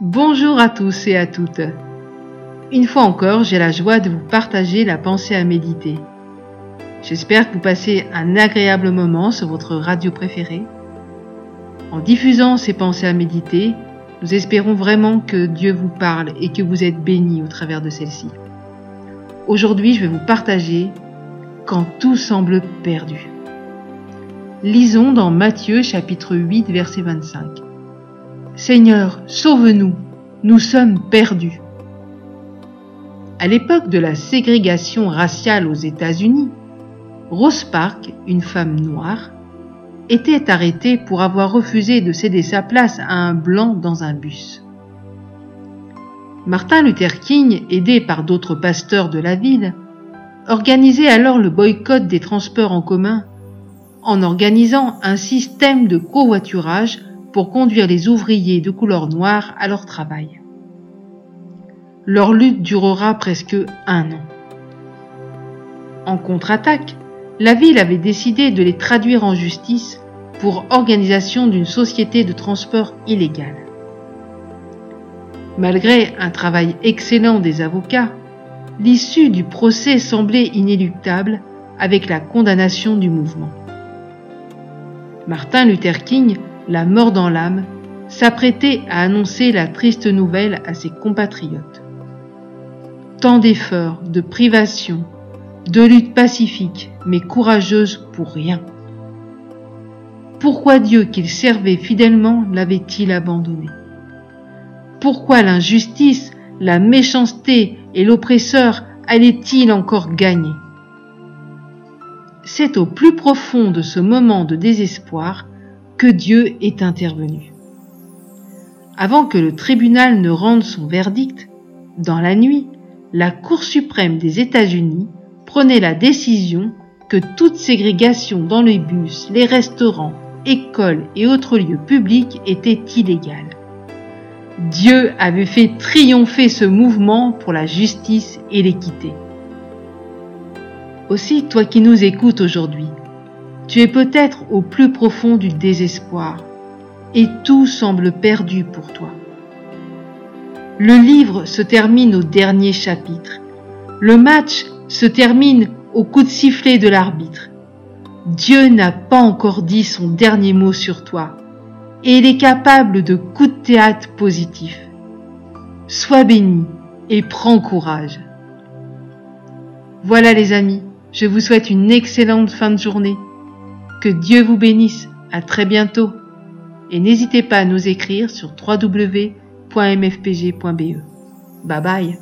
Bonjour à tous et à toutes. Une fois encore, j'ai la joie de vous partager la pensée à méditer. J'espère que vous passez un agréable moment sur votre radio préférée. En diffusant ces pensées à méditer, nous espérons vraiment que Dieu vous parle et que vous êtes bénis au travers de celle-ci. Aujourd'hui, je vais vous partager quand tout semble perdu. Lisons dans Matthieu chapitre 8 verset 25. Seigneur, sauve-nous, nous sommes perdus. À l'époque de la ségrégation raciale aux États-Unis, Rose Park, une femme noire, était arrêtée pour avoir refusé de céder sa place à un blanc dans un bus. Martin Luther King, aidé par d'autres pasteurs de la ville, organisait alors le boycott des transports en commun en organisant un système de covoiturage conduire les ouvriers de couleur noire à leur travail. Leur lutte durera presque un an. En contre-attaque, la ville avait décidé de les traduire en justice pour organisation d'une société de transport illégale. Malgré un travail excellent des avocats, l'issue du procès semblait inéluctable avec la condamnation du mouvement. Martin Luther King, la mort dans l'âme, s'apprêtait à annoncer la triste nouvelle à ses compatriotes. Tant d'efforts, de privations, de luttes pacifiques, mais courageuses pour rien. Pourquoi Dieu qu'il servait fidèlement l'avait-il abandonné? Pourquoi l'injustice, la méchanceté et l'oppresseur allaient-ils encore gagner? C'est au plus profond de ce moment de désespoir que Dieu est intervenu. Avant que le tribunal ne rende son verdict, dans la nuit, la Cour suprême des États-Unis prenait la décision que toute ségrégation dans les bus, les restaurants, écoles et autres lieux publics était illégale. Dieu avait fait triompher ce mouvement pour la justice et l'équité. Aussi, toi qui nous écoutes aujourd'hui, tu es peut-être au plus profond du désespoir et tout semble perdu pour toi. Le livre se termine au dernier chapitre. Le match se termine au coup de sifflet de l'arbitre. Dieu n'a pas encore dit son dernier mot sur toi et il est capable de coups de théâtre positifs. Sois béni et prends courage. Voilà les amis, je vous souhaite une excellente fin de journée. Que Dieu vous bénisse. À très bientôt. Et n'hésitez pas à nous écrire sur www.mfpg.be. Bye bye.